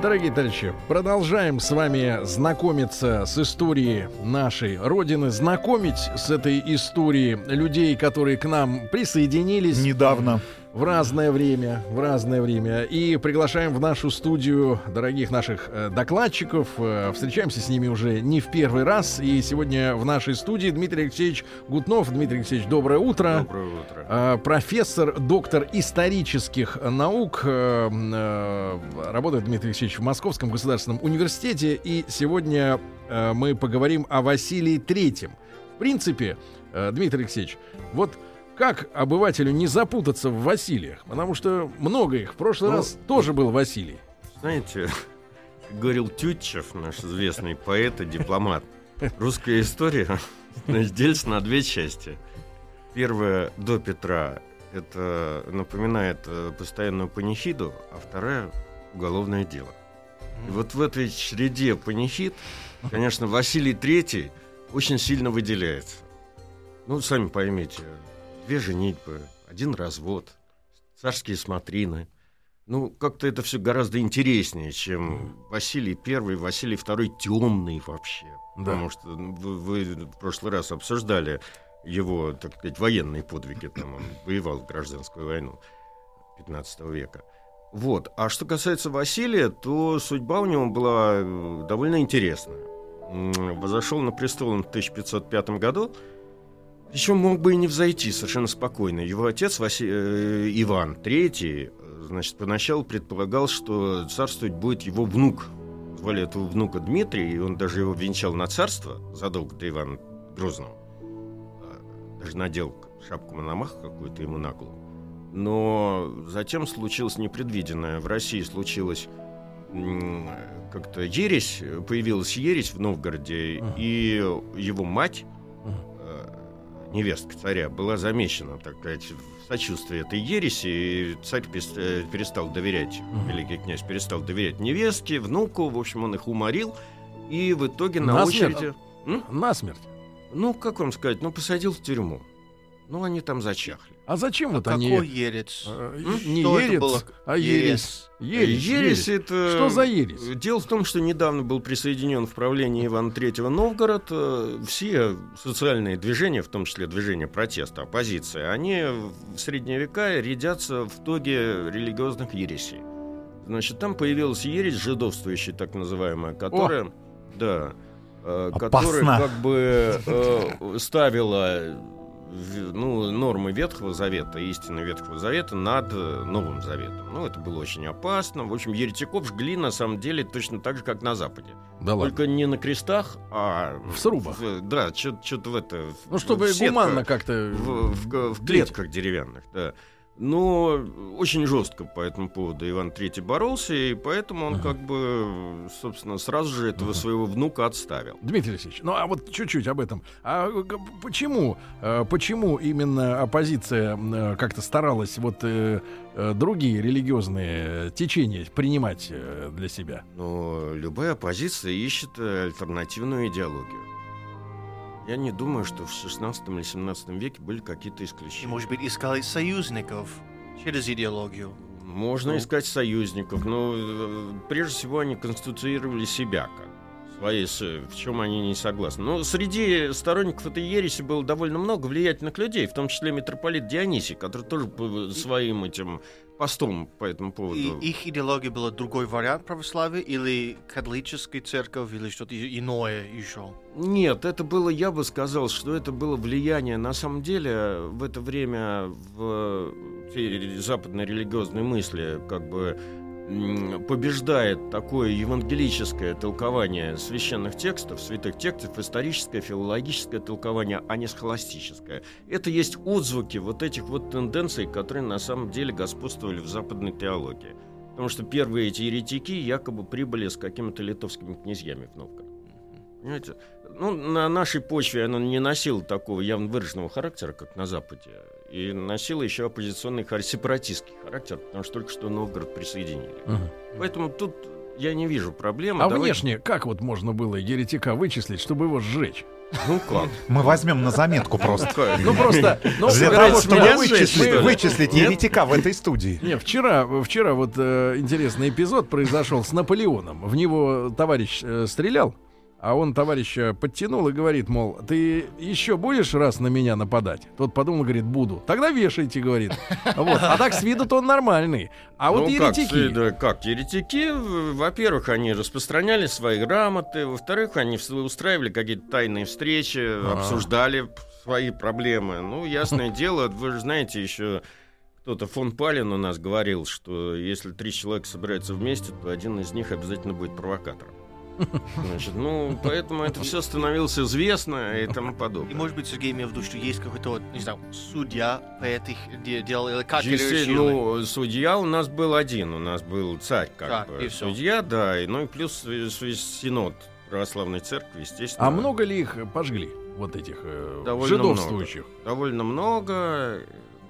Дорогие товарищи, продолжаем с вами знакомиться с историей нашей Родины, знакомить с этой историей людей, которые к нам присоединились. Недавно в разное время, в разное время. И приглашаем в нашу студию дорогих наших э, докладчиков. Э, встречаемся с ними уже не в первый раз. И сегодня в нашей студии Дмитрий Алексеевич Гутнов. Дмитрий Алексеевич, доброе утро. Доброе утро. Э, профессор, доктор исторических наук. Работает Дмитрий Алексеевич в Московском государственном университете. И сегодня мы поговорим о Василии Третьем. В принципе, Дмитрий Алексеевич, вот как обывателю не запутаться в Василиях? Потому что много их. В прошлый ну, раз тоже был Василий. Знаете, говорил Тютчев, наш известный поэт и дипломат, русская история делится на две части. Первая до Петра это напоминает э, постоянную панихиду, а вторая уголовное дело. И вот в этой череде панихид, конечно, Василий Третий очень сильно выделяется. Ну, сами поймите, две женитьбы, один развод, царские смотрины. Ну, как-то это все гораздо интереснее, чем Василий Первый, Василий Второй темный вообще. Да. Потому что ну, вы, вы в прошлый раз обсуждали его, так сказать, военные подвиги. Там он воевал в гражданскую войну 15 века. Вот. А что касается Василия, то судьба у него была э, довольно интересная. Возошел на престол он в 1505 году, причем мог бы и не взойти совершенно спокойно. Его отец Васи... э, Иван III, значит, поначалу предполагал, что царствовать будет его внук. Звали этого внука Дмитрий, и он даже его венчал на царство задолго до Ивана Грозного. А, даже надел шапку Мономаха какую-то ему на голову. Но затем случилось непредвиденное. В России случилось как-то ересь, появилась ересь в Новгороде, и его мать невестка царя, была замечена, так сказать, в сочувствии этой ереси, и царь э, перестал доверять, угу. великий князь перестал доверять невестке, внуку, в общем, он их уморил, и в итоге на, на очереди... Смерть. Ну, как вам сказать, ну, посадил в тюрьму. Ну, они там зачахли. А зачем а вот они... Какой ерец? А, не что ерец, было? а ересь. Ересь, ересь это... Что за ересь? Дело в том, что недавно был присоединен в правление Ивана III Новгород. Э, все социальные движения, в том числе движения протеста, оппозиции, они в средние века рядятся в тоге религиозных ересей. Значит, там появилась ересь жидовствующая, так называемая, которая... О! Да, э, которая как бы э, ставила ну, нормы Ветхого Завета, истины Ветхого Завета над э, Новым Заветом. Ну, это было очень опасно. В общем, еретиков жгли на самом деле точно так же, как на Западе. Да Только ладно. не на крестах, а... В срубах. В, да, что-то в это... Ну, чтобы в гуманно как-то... В, в, в клетках деревянных, да. Но очень жестко по этому поводу Иван III боролся, и поэтому он uh-huh. как бы, собственно, сразу же этого uh-huh. своего внука отставил. Дмитрий Алексеевич, ну а вот чуть-чуть об этом. А почему, э, почему именно оппозиция э, как-то старалась вот э, другие религиозные течения принимать для себя? Ну, любая оппозиция ищет альтернативную идеологию. Я не думаю, что в 16 или 17 веке были какие-то исключения. И, может быть, искали союзников через идеологию. Можно ну. искать союзников, но э, прежде всего они конституировали себя как своей, в чем они не согласны. Но среди сторонников этой ереси было довольно много влиятельных людей, в том числе митрополит Дионисий, который тоже своим этим постом по этому поводу. И их идеология была другой вариант православия или католическая церковь или что-то иное еще? Нет, это было, я бы сказал, что это было влияние, на самом деле, в это время в западной религиозной мысли, как бы побеждает такое евангелическое толкование священных текстов, святых текстов, историческое, филологическое толкование, а не схоластическое. Это есть отзвуки вот этих вот тенденций, которые на самом деле господствовали в западной теологии. Потому что первые эти еретики якобы прибыли с какими-то литовскими князьями в Новгород. Понимаете? Ну, на нашей почве она не носила такого явно выраженного характера, как на Западе. И носила еще оппозиционный хар- сепаратистский характер, потому что только что Новгород присоединили. Мгм. Поэтому тут я не вижу проблемы. А Давайте- внешне как вот можно было еретика вычислить, чтобы его сжечь? Ну как? Мы возьмем на заметку просто. Ну просто, ну, Для того, чтобы вычислить, вычислить еретика в этой студии. Не, вчера, вчера вот э, интересный эпизод произошел с Наполеоном. В него товарищ э, стрелял, а он товарища подтянул и говорит, мол, ты еще будешь раз на меня нападать? Тот подумал, говорит, буду. Тогда вешайте, говорит. Вот. А так с виду-то он нормальный. А вот Ну, как, еретики... да, как еретики, во-первых, они распространяли свои грамоты, во-вторых, они устраивали какие-то тайные встречи, А. обсуждали свои проблемы. Ну, ясное дело, вы же знаете, еще кто-то фон Палин у нас говорил, что если три человека собираются вместе, то один из них обязательно будет провокатором. Значит, ну, поэтому это все становилось известно и тому И подобное. может быть, Сергей имел в виду, что есть какой-то, вот, не знаю, судья по этих де- делам, или как Естественно, ну, судья у нас был один, у нас был царь, как Так, бы. и всё. Судья, да, и, ну и плюс синод православной церкви, естественно. А много ли их пожгли? Вот этих э, Довольно жидовствующих. Довольно много.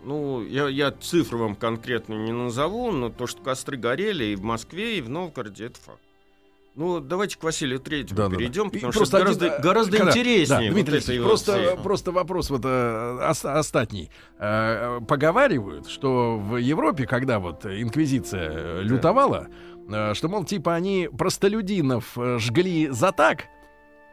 Ну, я, я цифры вам конкретно не назову, но то, что костры горели и в Москве, и в Новгороде, это факт. Ну, давайте к Василию Третьему Да-да-да. перейдем, И потому что просто гораздо, один, э, гораздо когда- интереснее. Да, Дмитрий Алексеевич, вот просто, всей- просто вопрос вот э, ос- остатний. Э, Поговаривают, что в Европе, когда вот инквизиция э, лютовала, э, что, мол, типа они простолюдинов э, жгли за так,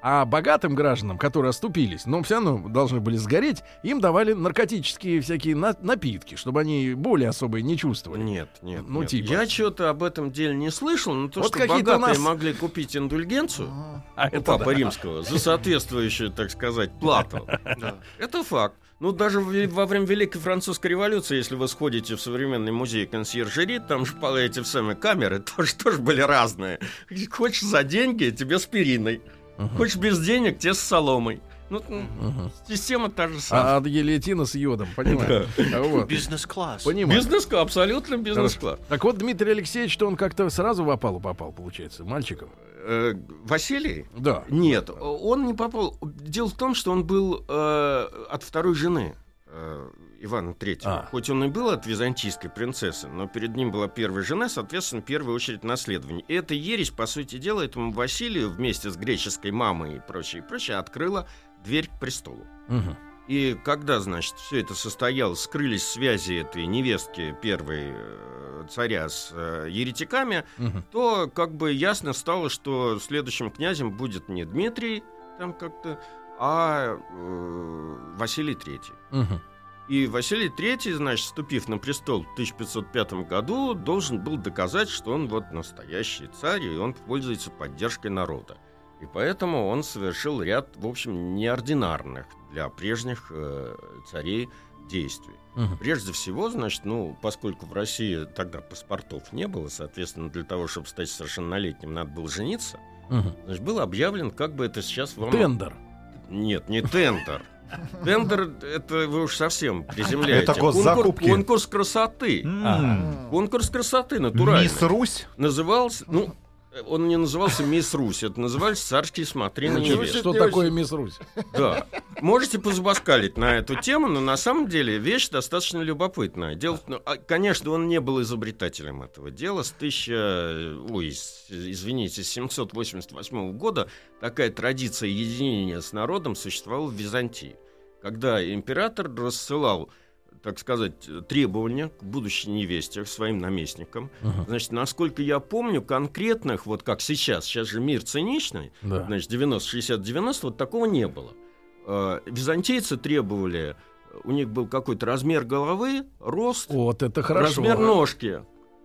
а богатым гражданам, которые оступились, но все равно должны были сгореть, им давали наркотические всякие на- напитки, чтобы они боли особые не чувствовали. Нет, нет. Ну, нет. типа. Я что-то об этом деле не слышал, но то, Вот что богатые нас- могли купить индульгенцию А у Папы Римского за соответствующую, так сказать, плату, Да. это факт. Ну, даже во время Великой Французской революции, если вы сходите в современный музей консьержери, там же эти самые камеры тоже, тоже были разные. Хочешь за деньги, тебе с периной. Мгм. Хочешь без денег, тебе с соломой. Ну, Мгм. система та же самая. А от гильотина с йодом, понимаю. А вот. Бизнес-класс. Понимаю. Бизнес-класс, абсолютно бизнес-класс. Так вот, Дмитрий Алексеевич, что он как-то сразу в опалу попал, получается, мальчиком. Э, Василий? Да. Нет, он не попал. Дело в том, что он был э, от второй жены э, Ивана Третьего. А. Хоть он и был от византийской принцессы, но перед ним была первая жена, соответственно, в первую очередь наследование. И эта ересь, по сути дела, этому Василию вместе с греческой мамой и прочее, и прочее, открыла дверь к престолу. Мгм. И когда, значит, все это состоялось, скрылись связи этой невестки первой э, царя с э, еретиками, Мгм. то как бы ясно стало, что следующим князем будет не Дмитрий там как-то, а э, Василий Третий. Мгм. И Василий Третий, значит, вступив на престол в 1505 году, должен был доказать, что он вот настоящий царь, и он пользуется поддержкой народа. И поэтому он совершил ряд, в общем, неординарных для прежних э, царей действий. Мгм. Прежде всего, значит, ну, поскольку в России тогда паспортов не было, соответственно, для того, чтобы стать совершеннолетним, надо было жениться, Мгм. значит, был объявлен, как бы это сейчас вам... Тендер. Нет, не тендер. Тендер, это вы уж совсем приземляете. Это госзакупки. Конкурс, конкурс красоты. М. Конкурс красоты, натурально. Мисс Русь? Назывался, ну, он не назывался Мисс Русь, это назывались царские смотрины. Значит, невесту. Что такое мисс Русь? Да. Можете позубоскалить на эту тему, но на самом деле вещь достаточно любопытная. Дело, ну, конечно, он не был изобретателем этого дела. С 1000, ой, извините, с 788 года такая традиция единения с народом существовала в Византии. Когда император рассылал так сказать, требования к будущей невесте, к своим наместникам. Мгм. Значит, насколько я помню, конкретных, вот как сейчас, сейчас же мир циничный, Да. Значит, 90, 60, 90, вот такого не было. Э, Византийцы требовали, у них был какой-то размер головы, рост, Вот это хорошо. размер ножки.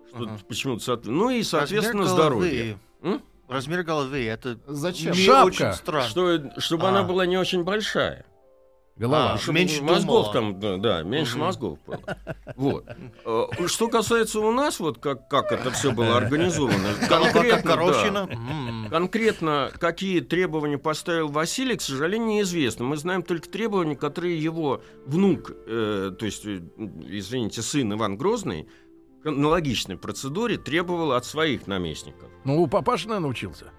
Что Ага. почему-то, ну и, соответственно, Размер здоровье. М? Размер головы, это Зачем? Шапка. очень странно. Что, чтобы А. она была не очень большая. Голова. А, меньше мозгов думала. там, да, меньше Мгм. мозгов было. Вот. Э, Что касается у нас, вот как, как это все было организовано, конкретно, да. Конкретно, какие требования поставил Василий, к сожалению, неизвестно. Мы знаем только требования, которые его внук, э, то есть, э, извините, сын Иван Грозный, аналогичной процедуре требовал от своих наместников. Ну, у папаши, наверное, учился.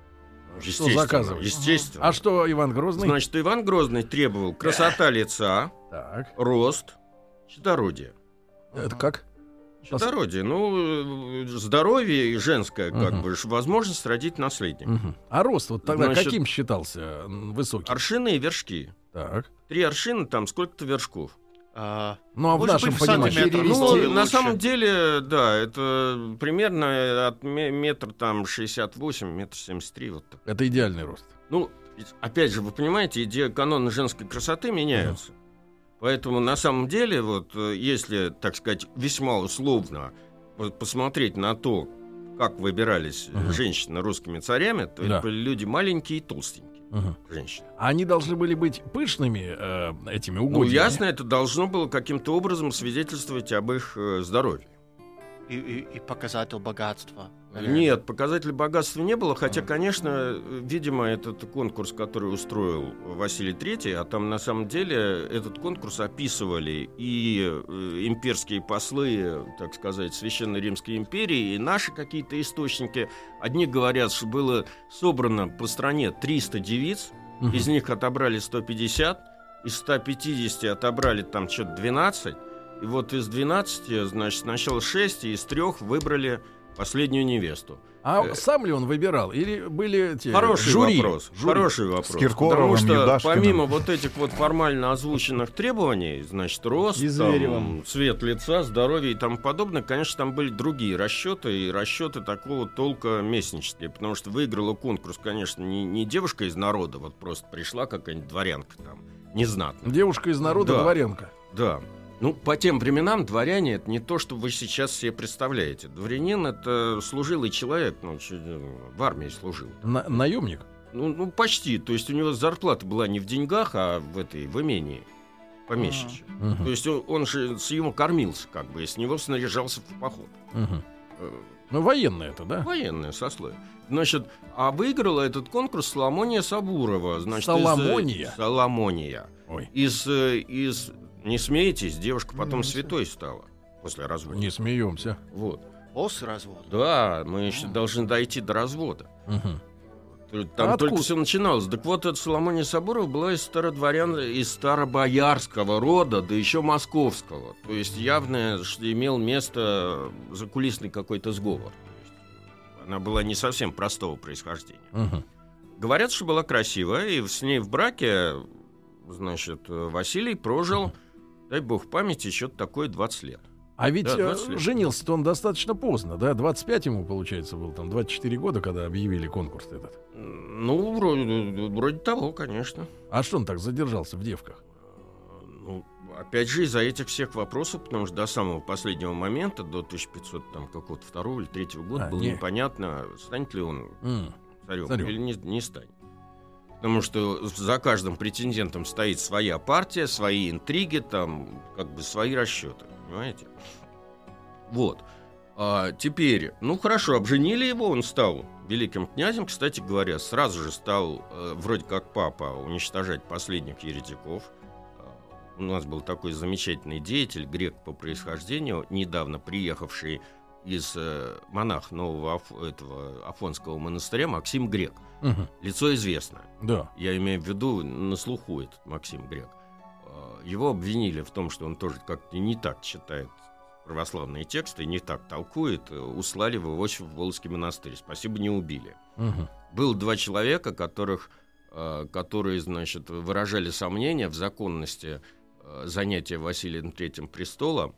Что Естественно, заказывать? Естественно. А что Иван Грозный? Значит, Иван Грозный требовал красота лица, Так. рост, щедородие. Это как? Щедородие, ну, здоровье и женское, как Мгм. бы, возможность родить наследника. Мгм. А рост вот тогда Значит, каким считался высокий? Аршины и вершки. Так. Три аршина, там сколько-то вершков. А, Ну а в нашем быть, понимании. Ну, на самом деле, да, это примерно от ме- метр там 68, метр 73, вот так. Это идеальный рост. Ну, опять же, вы понимаете, идея каноны женской красоты меняются. Поэтому на самом деле, вот э, если, так сказать, весьма условно вот, посмотреть на то, как выбирались Мгм. женщины русскими царями, то Да. это были люди маленькие и толстенькие Мгм. женщины. А Они должны были быть пышными э, этими Ну, угодьями. ясно, это должно было каким-то образом свидетельствовать об их э, здоровье. И, и- и показатель богатства. наверное. Нет, показателей богатства не было, хотя, конечно, видимо, этот конкурс, который устроил Василий III, а там на самом деле этот конкурс описывали и э, имперские послы, так сказать, Священной Римской империи, и наши какие-то источники. Одни говорят, что было собрано по стране 300 девиц, из них отобрали 150, из 150 отобрали там что-то 12, и вот из 12, значит, сначала 6, и из трех выбрали последнюю невесту. А э, сам ли он выбирал? Или были те Хороший жюри? вопрос. Жюри. Хороший вопрос. С Киркоровым, Потому что Юдашкиным. помимо вот этих вот формально озвученных требований, значит, рост, там, цвет лица, здоровье и тому подобное, конечно, там были другие расчеты, и расчеты такого толка местнические, потому что выиграла конкурс, конечно, не, не девушка из народа, вот просто пришла какая-нибудь дворянка там, незнатная. Девушка из народа Да. дворянка. Да. Ну, по тем временам дворяне это не то, что вы сейчас себе представляете. Дворянин это служилый человек, ну, э, в армии служил. На- наемник. Ну, ну, почти. То есть у него зарплата была не в деньгах, а в этой, в имении помещичье. Мгм. То есть он, он же с него кормился, как бы, и с него снаряжался в поход. Мгм. Э, Ну, военное это, да? Военное сословие. Значит, а выиграла этот конкурс Соломония Сабурова. Значит, из, э, Соломония? Соломония. Ой, Из, из... Не смейтесь, девушка потом святой стала после развода. не смеемся. Вот. После развода. Да, мы еще должны дойти до развода. То- Там А только откуда? все начиналось. Так вот, эта Соломония Сабурова была из стародворян, из старобоярского рода, да еще московского. То есть явно, что имел место закулисный какой-то сговор. То есть она была не совсем простого происхождения. Мгм. Говорят, что была красивая, и с ней в браке, значит, Василий прожил, дай бог памяти, еще такое 20 лет. А ведь Да, э, 20 лет. женился-то он достаточно поздно, да? 25 ему, получается, был там 24 года, когда объявили конкурс этот. Ну, вроде, вроде того, конечно. А что он так задержался в девках? Ну, опять же, из-за этих всех вопросов, потому что до самого последнего момента, до 1500 там какого-то второго или третьего года, А, было не. непонятно, станет ли он М, царем, Царем. или не, не станет. Потому что за каждым претендентом стоит своя партия, свои интриги, там, как бы свои расчеты, понимаете? Вот. А теперь, ну хорошо, обженили его, он стал великим князем, кстати говоря, сразу же стал, э, вроде как папа, уничтожать последних еретиков. А, У нас был такой замечательный деятель, грек по происхождению, недавно приехавший из э, монах нового Аф- этого Афонского монастыря Максим Грек. Мгм. Лицо известное. Да. Я имею в виду на слуху этот Максим Грек. А, Его обвинили в том, что он тоже как-то не так читает православные тексты, не так толкует. э, Услали в Иосиф Волжский монастырь. Спасибо, не убили. Мгм. Было два человека, которых, э, которые, значит, выражали сомнения в законности э, занятия Василием Третьим престола.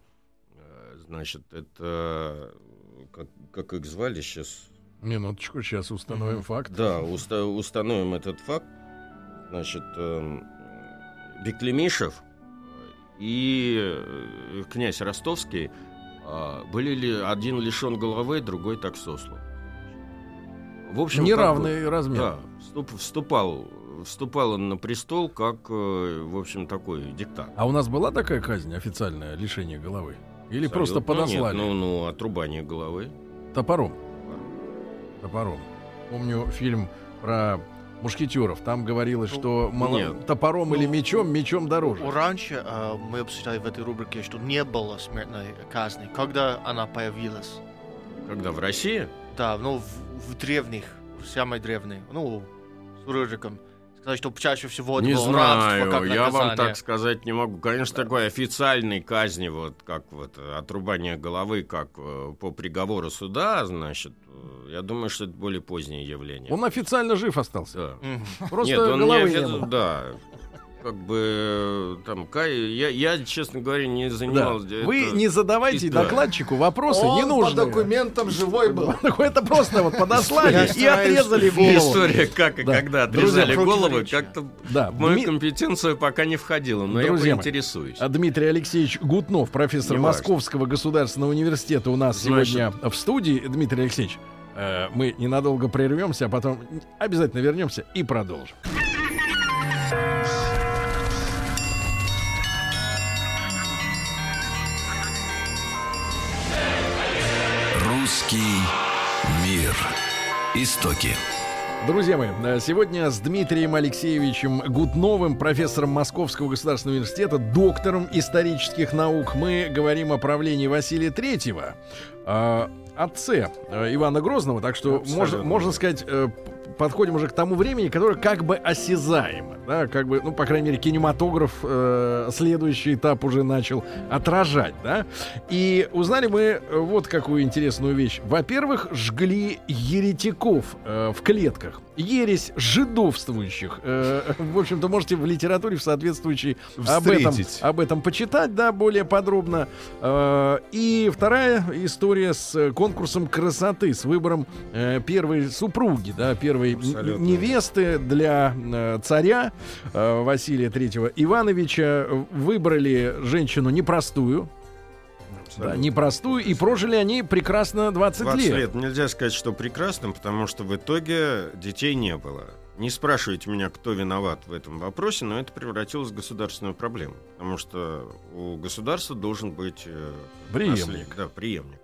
Значит, это как, как их звали сейчас? Минуточку, сейчас установим факт. Да, уста- установим этот факт. Значит, эм, Беклемишев и э, князь Ростовский а, были ли один лишен головы, другой так сослан. В общем, как бы- Неравный размер. да, вступ- вступал, вступал он на престол как, э, в общем, такой диктатор. А у нас была такая казнь, официальное лишение головы? Или просто Абсолютно подослали? Нет, ну, ну, отрубание головы. Топором. Топором. Помню фильм про мушкетеров. Там говорилось, что мало- Нет. топором или мечом, мечом дороже. Ну, Раньше э, мы обсуждали в этой рубрике, что не было смертной казни. Когда она появилась? Когда в России, Да, ну в, в древних самый древний. Ну, с Рыриком. Что чаще всего это Не было рабство, как знаю, я вам так сказать не могу. Конечно, такой официальной казни, вот как вот э, отрубание головы, как э, по приговору суда, значит, э, я думаю, что это более позднее явление. Он официально жив остался. Да. Просто Нет, он головы не не офици- было. Да. Как бы э, там Кай, я, я, честно говоря, не Да. занимался. это- Вы не задавайте Да. докладчику вопросы Он не по нужны. документам живой был. Это просто вот подослали и отрезали голову. История, как и Да. когда отрезали головы, как-то Да, в мою компетенцию пока не входило, но Друзья я мои, поинтересуюсь. А Дмитрий Алексеевич Гутнов, профессор. Московского государственного университета, у нас сегодня в студии. Дмитрий Алексеевич, э, мы ненадолго прервемся, а потом обязательно вернемся и продолжим. Мир. Истоки. Друзья мои, э, сегодня с Дмитрием Алексеевичем Гутновым, профессором Московского государственного университета, доктором исторических наук, мы говорим о правлении Василия Третьего, э, отце э, Ивана Грозного, так что Абсолютно. можно, можно сказать, подходим уже к тому времени, которое как бы осязаемо, да, как бы, ну, по крайней мере, кинематограф э, следующий этап уже начал отражать, да. И узнали мы э, вот какую интересную вещь. Во-первых, жгли еретиков э, в клетках. Ересь жидовствующих. Э, в общем-то, можете в литературе в соответствующей об этом, об этом почитать, да, более подробно. Э, и вторая история с конкурсом красоты, с выбором э, первой супруги, да, первой н- Абсолютно. невесты для э, царя э, Василия Третьего Ивановича. Выбрали женщину непростую, да, непростую, и прожили они прекрасно 20, 20 лет. лет. Нельзя сказать, что прекрасным, потому что в итоге детей не было. Не спрашивайте меня, кто виноват в этом вопросе, но это превратилось в государственную проблему. Потому что у государства должен быть э, Преемник. наследник, Да, преемник.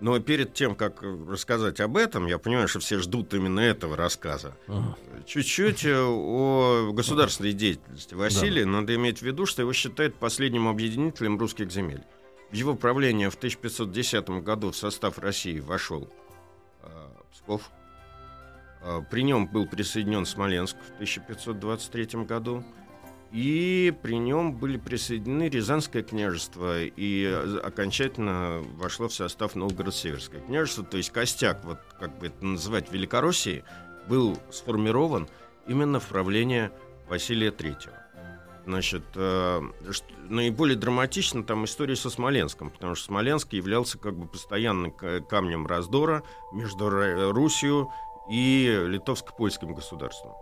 Но перед тем, как рассказать об этом, я понимаю, что все ждут именно этого рассказа. Ага. Чуть-чуть э, о государственной деятельности Василия. Надо иметь в виду, что его считают последним объединителем русских земель. В его правление в 1510 году в состав России вошел э, Псков. Э, при нем был присоединен Смоленск в 1523 году. И при нем были присоединены Рязанское княжество и окончательно вошло в состав Новгород-Северское княжество. То есть костяк, вот как бы это называть, Великороссии, был сформирован именно в правление Василия Третьего. Значит, э, наиболее драматична там история со Смоленском, потому что Смоленск являлся как бы постоянным камнем раздора между Русью и литовско-польским государством.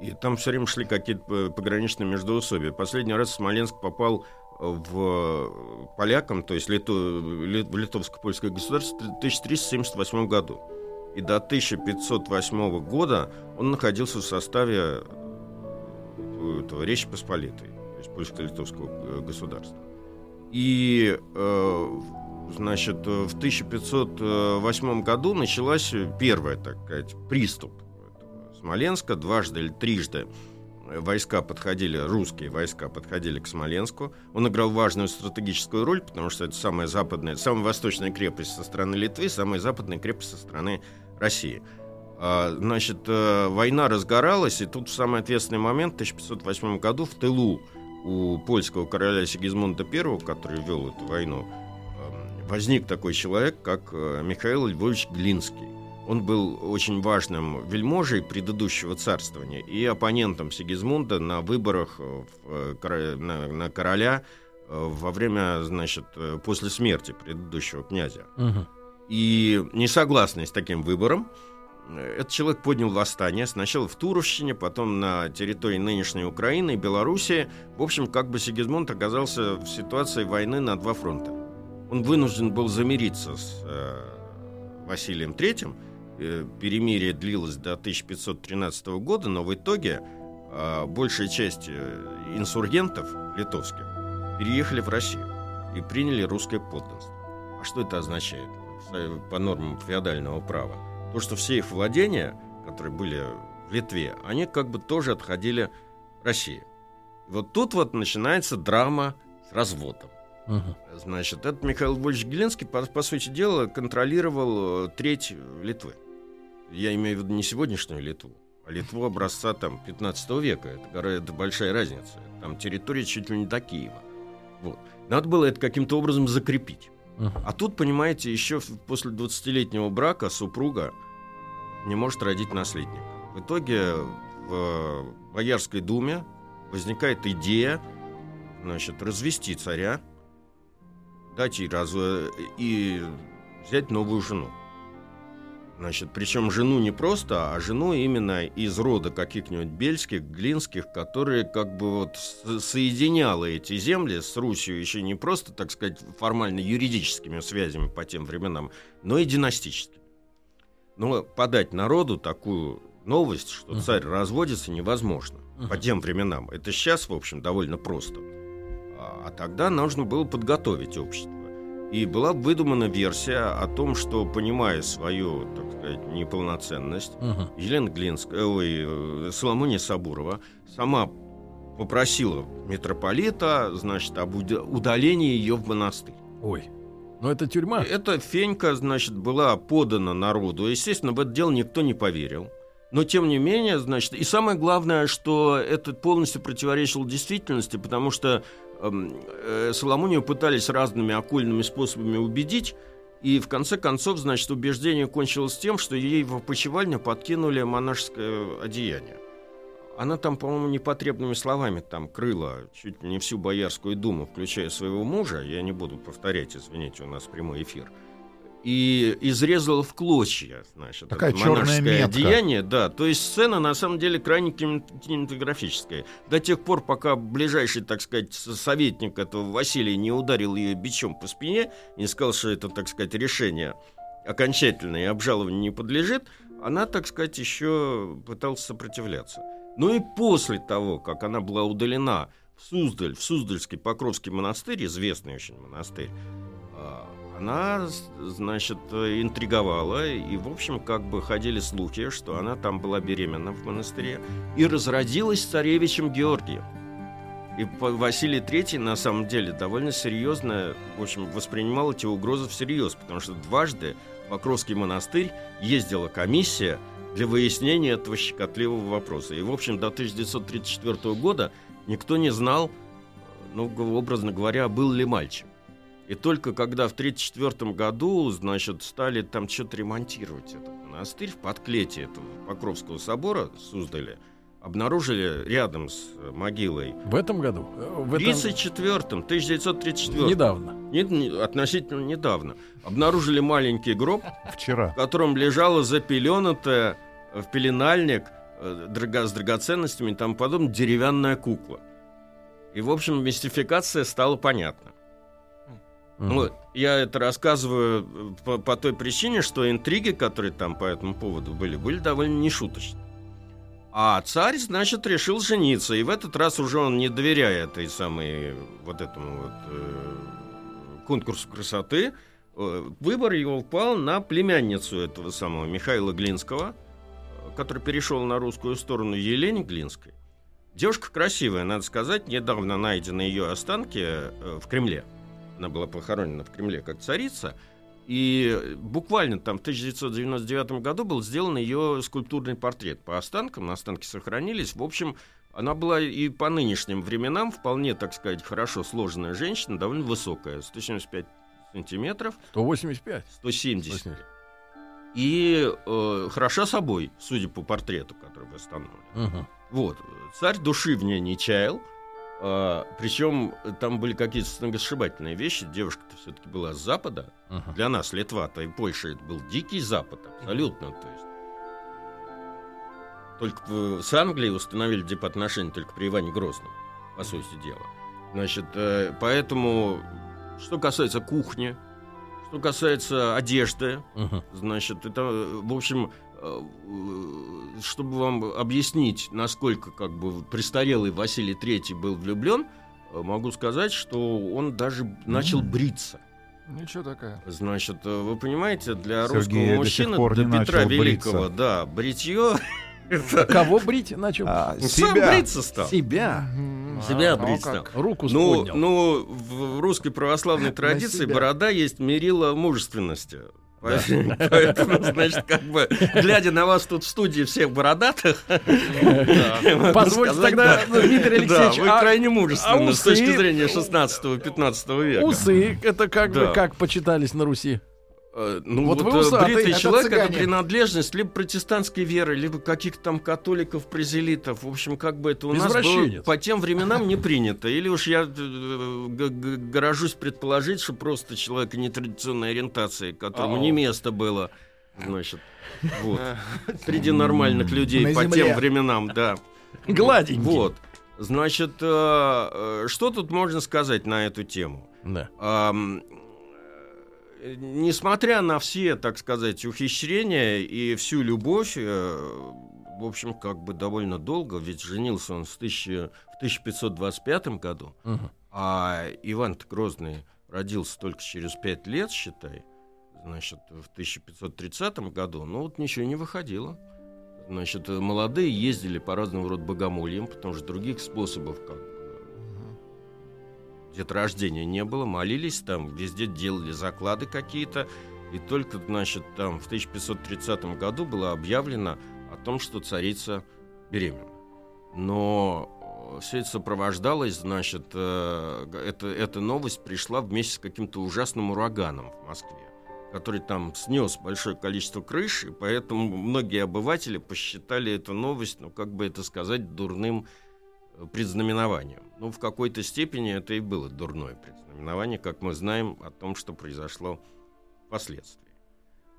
И там все время шли какие-то э, пограничные междоусобия. Последний раз Смоленск попал в э, полякам, то есть лито- ли- в литовско-польское государство в 1378 году. И до 1508 года он находился в составе э, этого Речи Посполитой, то есть польско-литовского государства. И, значит, в 1508 году началась первая, так сказать, приступ Смоленска. Дважды или трижды войска подходили, русские войска подходили к Смоленску. Он играл важную стратегическую роль, потому что это самая западная, самая восточная крепость со стороны Литвы, самая западная крепость со стороны России. А, Значит, э, война разгоралась, и тут в самый ответственный момент, в 1508 году, в тылу у польского короля Сигизмунда I, который вел эту войну, эм, возник такой человек, как э, Михаил Львович Глинский. Он был очень важным вельможей предыдущего царствования и оппонентом Сигизмунда на выборах э, в, э, на, на короля э, во время, значит, после смерти предыдущего князя. Мгм. И не согласный с таким выбором, этот человек поднял восстание сначала в Туровщине, потом на территории нынешней Украины и Белоруссии. В общем, как бы Сигизмунд оказался в ситуации войны на два фронта. Он вынужден был замириться с э, Василием III. Э, перемирие длилось до 1513 года, но в итоге э, большая часть э, инсургентов литовских переехали в Россию и приняли русское подданство. А что это означает по нормам феодального права? То, что все их владения, которые были в Литве, они как бы тоже отходили России. И вот тут вот начинается драма с разводом. Мгм. Значит, этот Михаил Львович Глинский, по, по сути дела, контролировал э, треть Литвы. Я имею в виду не сегодняшнюю Литву, а Литву образца там 15 века. Это, гора- это большая разница. Там территория чуть ли не до Киева. Вот. Надо было это каким-то образом закрепить. Мгм. А тут, понимаете, еще после 20-летнего брака супруга не может родить наследника. В итоге в Боярской думе возникает идея значит, развести царя, дать ей раз... и взять новую жену. Значит, причем жену не просто, а жену именно из рода каких-нибудь бельских, глинских, которые как бы вот соединяла эти земли с Русью еще не просто, так сказать, формально юридическими связями по тем временам, но и династическими. Но подать народу такую новость, что царь разводится, невозможно по тем временам. Это сейчас, в общем, довольно просто. А, а тогда нужно было подготовить общество. И была выдумана версия о том, что, понимая свою, так сказать, неполноценность, Мгм. Елена Глинская, ой, э, Соломония Сабурова сама попросила митрополита, значит, об уда- удалении ее в монастырь. Ой. Ну это тюрьма. Эта фенька, значит, была подана народу. Естественно, в это дело никто не поверил. Но, тем не менее, значит, и самое главное, что это полностью противоречило действительности, потому что э, Соломонию пытались разными окольными способами убедить, и в конце концов, значит, убеждение кончилось тем, что ей в опочивальню подкинули монашеское одеяние. Она там, по-моему, непотребными словами там крыла чуть не всю Боярскую думу, включая своего мужа. Я не буду повторять, извините, у нас прямой эфир. И изрезала в клочья, значит, Такая это монашеское метка. одеяние. Да, то есть сцена на самом деле крайне кинем- кинематографическая. До тех пор, пока ближайший, так сказать, советник этого Василия не ударил ее бичом по спине и не сказал, что это, так сказать, решение окончательное и обжалованию не подлежит, она, так сказать, еще пыталась сопротивляться. Ну и после того, как она была удалена в Суздаль, в Суздальский Покровский монастырь, известный очень монастырь, а, она, значит, э, интриговала, и, в общем, как бы ходили слухи, что она там была беременна в монастыре, и разродилась царевичем Георгием. И Василий III, на самом деле, довольно серьезно, в общем, воспринимал эти угрозы всерьез, потому что дважды в Покровский монастырь ездила комиссия для выяснения этого щекотливого вопроса. И, в общем, до 1934 года никто не знал, ну, образно говоря, был ли мальчик. И только когда в 1934 году, значит, стали там что-то ремонтировать этот монастырь в подклете этого Покровского собора в Суздале, обнаружили рядом с э, могилой В этом году? Э, В в этом... 1934, 1934, Недавно. не- не- относительно недавно, обнаружили маленький гроб, Вчера. в котором лежала запеленутая в пеленальник э, драга- с драгоценностями и тому подобное деревянная кукла. И, в общем, мистификация стала понятна. Мгм. Ну, я это рассказываю э, по, по той причине, что интриги, которые там по этому поводу были, были довольно нешуточные. А царь, значит, решил жениться. И в этот раз уже он, не доверяя этой самой вот этому вот э, конкурсу красоты, э, выбор его упал на племянницу этого самого Михаила Глинского, э, который перешел на русскую сторону Елене Глинской. Девушка красивая, надо сказать. Недавно найдены ее останки э, в Кремле. Она была похоронена в Кремле как царица. И буквально там в 1999 году был сделан ее скульптурный портрет по останкам. Останки сохранились. В общем, она была и по нынешним временам вполне, так сказать, хорошо сложенная женщина, довольно высокая, 175 сантиметров, 185. 170. 170. И э, хороша собой, судя по портрету, который восстановлен. Мгм. Вот. Царь души в ней не чаял. А, причем там были какие-то сногсшибательные вещи. Девушка-то все-таки была с Запада. Мгм. Для нас, Литва-то и Польша, это был дикий Запад, абсолютно. То есть. Только с Англией установили дипотношения только при Иване Грозном, по сути дела. Значит, э, поэтому, что касается кухни, что касается одежды, Мгм. Значит, это, э, в общем, э, э, чтобы вам объяснить, насколько как бы престарелый Василий III был влюблен, э, могу сказать, что он даже начал М. бриться. Ничего такая. Значит, э, вы понимаете, для Сергей русского до мужчины до не Петра начал Великого, бриться. да, бритье это Кого брить начал? А, сам себя. бриться стал. Себя. Себя А, брить ну стал. как. Руку Ну, ну, в русской православной традиции себя. борода есть мерило мужественности. Поэтому, значит, как бы, глядя на вас тут в студии всех бородатых, Позвольте тогда, да. Дмитрий Алексеевич, Да, вы а- крайне а мужественны с точки зрения 16-15 века. Усы, это как бы как почитались на Руси? Э, Ну, Вот вот, вы э, усатый, бритый это человек это цыгане. принадлежность либо протестантской веры, либо каких-то там католиков, презелитов. В общем, как бы это у нас было по тем временам не принято. Или уж я э, горожусь предположить, что просто человек нетрадиционной ориентации, которому не место было, значит, вот, среди нормальных людей по тем временам, да. Гладенький. Вот. Значит, что тут можно сказать на эту тему? Да. Несмотря на все, так сказать, ухищрения и всю любовь, э, в общем, как бы довольно долго, ведь женился он с 1000 в 1525 году, Мгм. а иван Грозный родился только через пять лет, считай, значит, в 1530 году, ну вот ничего не выходило. Значит, молодые ездили по разного рода богомольям, потому что других способов как бы, деторождения не было, молились там, везде делали заклады какие-то, и только, значит, там в 1530 году было объявлено о том, что царица беременна. Но все это сопровождалось, значит, э, это, эта новость пришла вместе с каким-то ужасным ураганом в Москве, который там снес большое количество крыш, и поэтому многие обыватели посчитали эту новость, ну, как бы это сказать, дурным э, предзнаменованием. Ну, в какой-то степени это и было дурное предзнаменование, как мы знаем о том, что произошло впоследствии.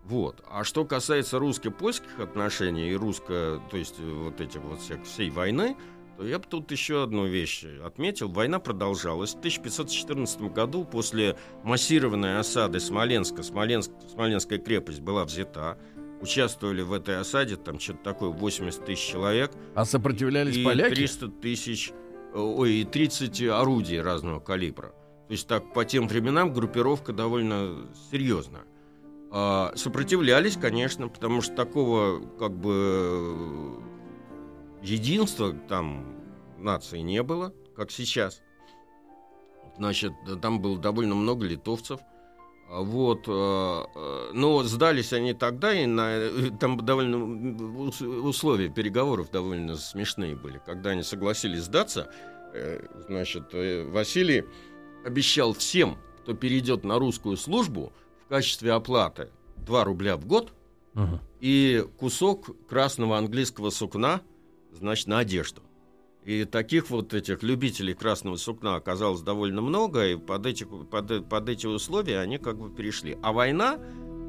Вот. А что касается русско-польских отношений и русско, то есть э, вот этих вот всех, всей войны, то я бы тут еще одну вещь отметил. Война продолжалась. В 1514 году после массированной осады Смоленска, Смоленск, Смоленская крепость была взята. Участвовали в этой осаде там что-то такое 80 тысяч человек А сопротивлялись и поляки? 300 тысяч, ой, и 30 орудий разного калибра. То есть так по тем временам группировка довольно серьезная. А, сопротивлялись, конечно, потому что такого как бы единства там нации не было, как сейчас. Значит, там было довольно много литовцев. А Вот, э, э, но сдались они тогда, и на, там довольно ус- условия переговоров довольно смешные были. Когда они согласились сдаться, э, значит, э, Василий обещал всем, кто перейдет на русскую службу, в качестве оплаты 2 рубля в год Мгм. и кусок красного английского сукна, значит, на одежду. И таких вот этих любителей красного сукна оказалось довольно много, и под эти, под, под эти условия они как бы перешли. А война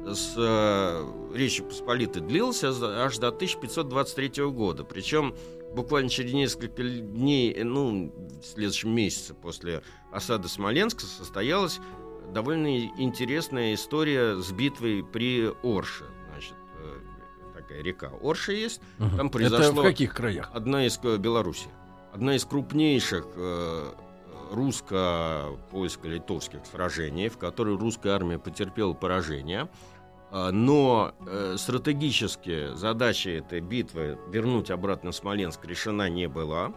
с э, Речью Посполитой длилась аж аж до 1523 года. Причем буквально через несколько дней, э, ну, в следующем месяце после осады Смоленска состоялась довольно интересная история с битвой при Орше. Значит, э, такая река Орша есть. Мгм. Там Это произошло- в каких краях? Одна из э, Беларуси. Одна из крупнейших э, русско-польско-литовских сражений, в которой русская армия потерпела поражение. А, Но э, стратегически задача этой битвы вернуть обратно Смоленск решена не была.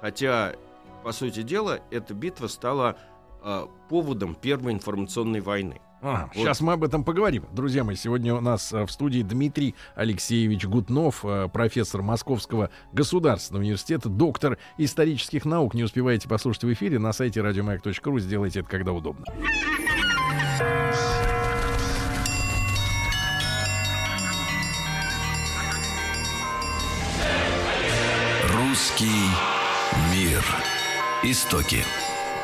Хотя, по сути дела, эта битва стала э, поводом Первой информационной войны. А, Вот. Сейчас мы об этом поговорим. Друзья мои, сегодня у нас э, в студии Дмитрий Алексеевич Гутнов, э, профессор Московского государственного университета, доктор исторических наук. Не успеваете послушать в эфире на сайте радиомаяк.ру. Сделайте это, когда удобно. Русский мир. Истоки.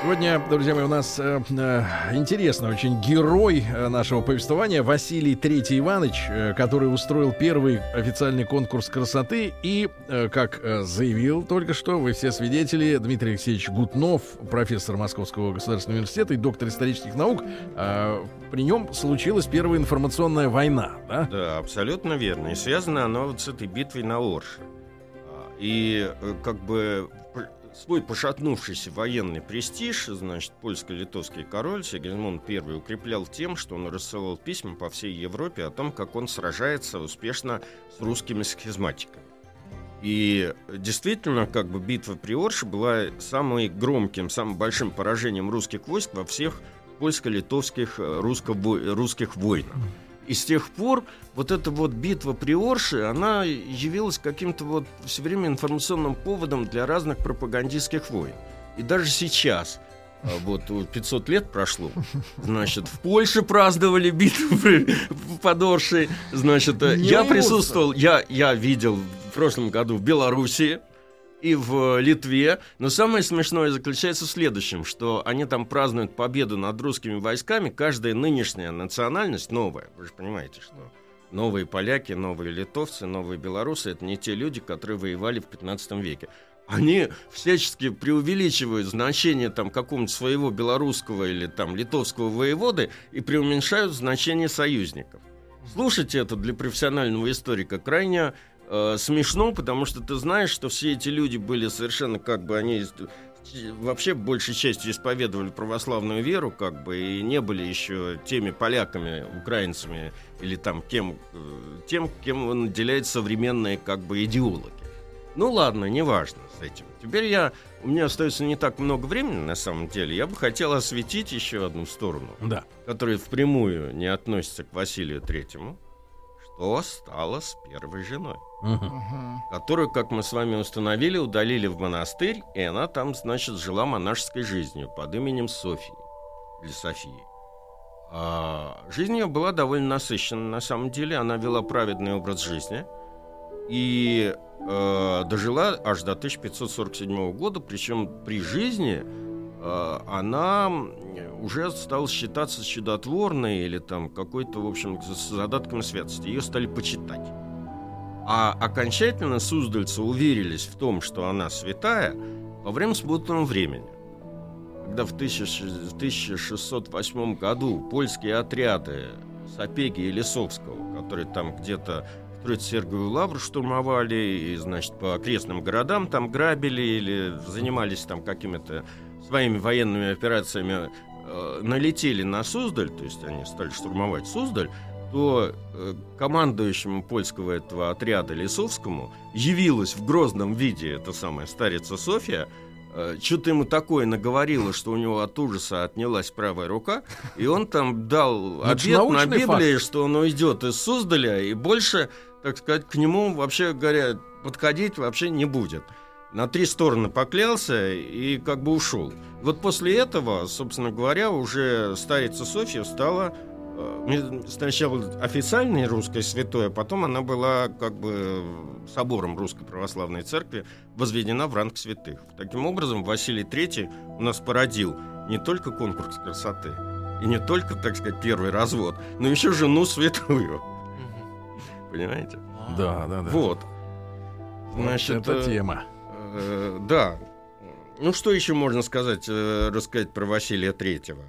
Сегодня, друзья мои, у нас э, э, интересный очень герой э, нашего повествования Василий Третий Иванович, э, который устроил первый официальный конкурс красоты и, э, как э, заявил только что, вы все свидетели, Дмитрий Алексеевич Гутнов, профессор Московского государственного университета и доктор исторических наук, э, при нем случилась первая информационная война, да? Да, абсолютно верно. И связано оно вот с этой битвой на Орше. А, И как бы свой пошатнувшийся военный престиж, значит, польско-литовский король Сигизмунд I укреплял тем, что он рассылал письма по всей Европе о том, как он сражается успешно с русскими схизматиками. И действительно, как бы битва при Орше была самым громким, самым большим поражением русских войск во всех польско-литовских э, русско- русских войнах. И с тех пор вот эта вот битва при Орше, она явилась каким-то вот все время информационным поводом для разных пропагандистских войн. И даже сейчас, а, вот вот 500 лет прошло, значит, в Польше праздновали битву под Оршей, значит, э, Не я рвутся. присутствовал, я, я видел в прошлом году в Белоруссии, и в Литве. Но самое смешное заключается в следующем, что они там празднуют победу над русскими войсками. Каждая нынешняя национальность новая, вы же понимаете, что новые поляки, новые литовцы, новые белорусы — это не те люди, которые воевали в 15 веке. Они всячески преувеличивают значение там какого-нибудь своего белорусского или там литовского воеводы и преуменьшают значение союзников. Слушать это для профессионального историка крайне э, смешно, потому что ты знаешь, что все эти люди были совершенно как бы они вообще большей частью исповедовали православную веру, как бы и не были еще теми поляками, украинцами или там кем, э, тем, кем наделяют современные как бы идеологи. Ну ладно, неважно с этим. Теперь я у меня остается не так много времени на самом деле. Я бы хотел осветить еще одну сторону Да. который впрямую не относится к Василию Третьему, что стало с первой женой, Мгм. которую, как мы с вами установили, удалили в монастырь, и она там, значит, жила монашеской жизнью под именем Софии, или Софии. А жизнь ее была довольно насыщенна, на самом деле. Она вела праведный образ жизни и э, дожила аж до 1547 года, причем при жизни она м, уже стала считаться чудотворной или там какой-то, в общем, с задатками святости. Ее стали почитать. А окончательно суздальцы уверились в том, что она святая, во время смутного времени. Когда в 1000 в 1608 году польские отряды Сапеги и Лисовского, которые там где-то Троице-Сергиевую лавру штурмовали и, значит, по окрестным городам там грабили или занимались там какими-то своими военными операциями, э, налетели на Суздаль, то есть они стали штурмовать Суздаль, то э, командующему польского этого отряда Лисовскому явилась в грозном виде эта самая старица Софья, э, что-то ему такое наговорило, что у него от ужаса отнялась правая рука, и он там дал ж обед на Библии, что он уйдет из Суздаля, и больше, так сказать, к нему, вообще говоря, подходить вообще не будет. На три стороны поклялся и как бы ушел. Вот после этого, собственно говоря, уже старица Софья стала э, сначала официальной русской святой, а потом она была как бы собором Русской Православной Церкви возведена в ранг святых. Таким образом, Василий III у нас породил не только конкурс красоты, и не только, так сказать, первый развод, но еще жену святую. Понимаете? Да, да, да. Вот. Значит, это э, тема. Э, да. Ну, что еще можно сказать, э, рассказать про Василия Третьего?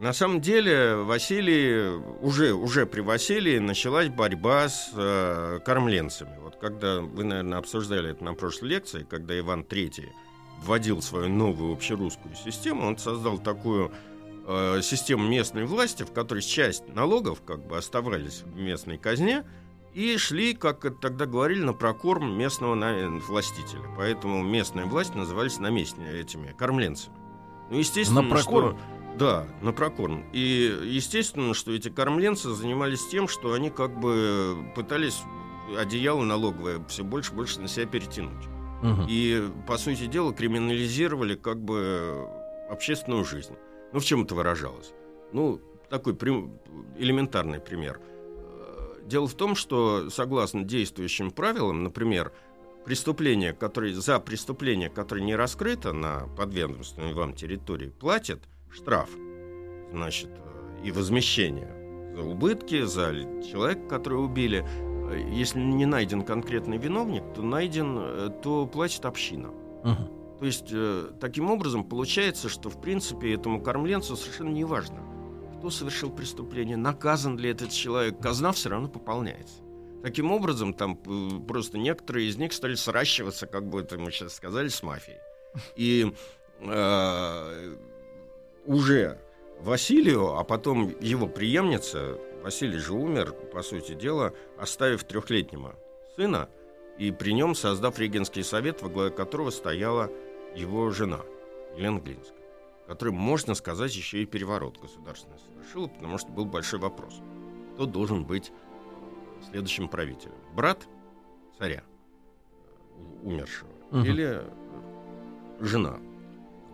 На самом деле, Василий, уже, уже при Василии началась борьба с э, кормленцами. Вот когда вы, наверное, обсуждали это на прошлой лекции, когда Иван Третий вводил свою новую общерусскую систему, он создал такую э, систему местной власти, в которой часть налогов как бы оставались в местной казне, и шли, как тогда говорили, на прокорм местного на- властителя. Поэтому местная власть назывались наместными этими кормленцами. Ну, естественно, На прокорм? что- да, на прокорм. И естественно, что эти кормленцы занимались тем, что они как бы пытались одеяло налоговое все больше и больше на себя перетянуть. Мгм. И, по сути дела, криминализировали как бы общественную жизнь. Ну, в чем это выражалось? Ну, такой элементарный пример. Дело в том, что, согласно действующим правилам, например, преступление, которое, за преступление, которое не раскрыто на подведомственной вам территории, платит штраф, значит, э, и возмещение за убытки, за человека, которого убили. Э, Если не найден конкретный виновник, то найден, э, то платит община. Мгм. То есть, таким образом, получается, что, в принципе, этому кормленцу совершенно не важно, кто совершил преступление, наказан ли этот человек, казна все равно пополняется. Таким образом, там э, просто некоторые из них стали сращиваться, как бы это мы сейчас сказали, с мафией. И э, уже Василию, а потом его преемница, Василий же умер, по сути дела, оставив трехлетнего сына, и при нем создав регенский совет, во главе которого стояла его жена Елена Глинская, которая, можно сказать, еще и переворот государственный совершила, потому что был большой вопрос. кто должен быть следующим правителем. Брат царя, э, умершего, Мгм. или жена.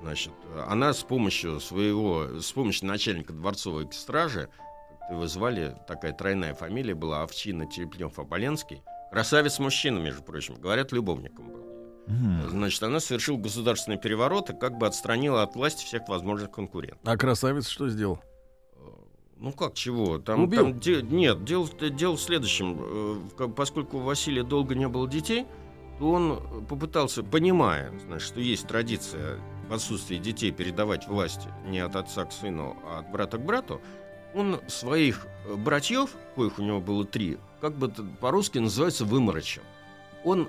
Значит, она с помощью своего, с помощью начальника дворцовой стражи, его звали, такая тройная фамилия была, Овчина, Черепнев, Оболенский, красавец мужчина, между прочим, говорят, любовником был. Значит, она совершила государственный переворот и как бы отстранила от власти всех возможных конкурентов. А красавец что сделал? Ну как чего? Там, Убил? там де- нет, дело, дело в следующем. Э, Поскольку у Василия долго не было детей, то он попытался, понимая, значит, что есть традиция в отсутствии детей передавать власть не от отца к сыну, а от брата к брату, он своих э, братьев, коих у него было три, как бы по-русски называется, выморочил. Он э,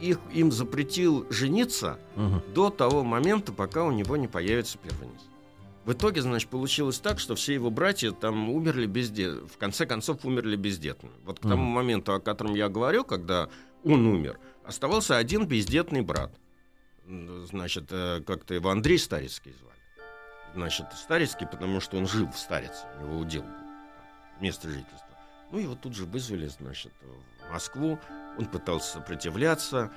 их, им запретил жениться Мгм. до того момента, пока у него не появится первенец. В итоге, значит, получилось так, что все его братья там умерли бездетными. В конце концов, умерли бездетными. Вот к тому Мгм. моменту, о котором я говорю, когда он умер, оставался один бездетный брат. Значит, э, как-то его Андрей Старицкий звали. Значит, Старицкий, потому что он жил в Старице, у него удел был, место жительства. Ну, его тут же вызвали, значит, в Москву. Он пытался сопротивляться,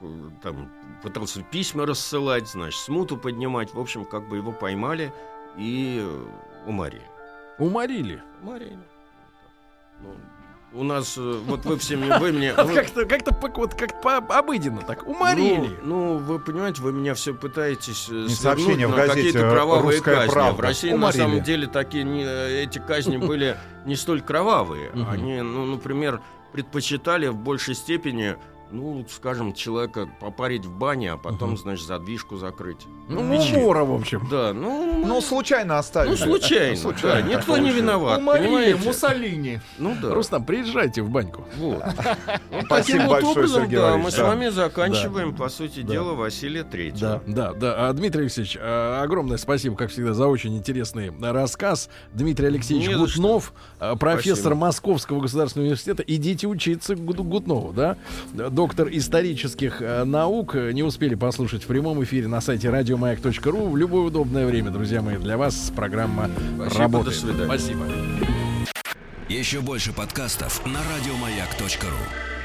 э, там, пытался письма рассылать, значит, смуту поднимать. В общем, как бы его поймали и уморили. Уморили. Уморили. Ну, у нас, э, вот вы все мне, вы мне... вы- Как-то, как-то по- вот как по обыденно так. Уморили. Ну, ну, вы понимаете, вы меня все пытаетесь э, сообщение в на газете какие-то кровавые «Русская казни. правда». В России Уморили. на самом деле такие не- эти казни были не столь кровавые. Они, ну, например, предпочитали в большей степени, ну, скажем, человека попарить в бане, а потом, Мгм. значит, задвижку закрыть. Ну, Мочи. умора, в общем. Да, ну, Ну, случайно оставили. ну, случайно, Случайно да, никто не виноват, Уморили? Муссолини. Ну да. Рустам, приезжайте в баньку. Вот. Вот Спасибо большое, образом, Сергей да, мы Валерьевич, с да. вами заканчиваем, по сути Да. дела, Василия Третьего. Да, да, да. А, Дмитрий Алексеевич, а, огромное спасибо, как всегда, за очень интересный рассказ. Дмитрий Алексеевич Не. Гутнов, а, профессор Спасибо. Московского государственного университета. Идите учиться к Гу- Гутнову, да? Доктор исторических а, наук. Не успели послушать в прямом эфире на сайте радиомаяк.ру. В любое удобное время, друзья мои, для вас программа Спасибо, работает. до свидания. Спасибо. Еще больше подкастов на радиомаяк.ру.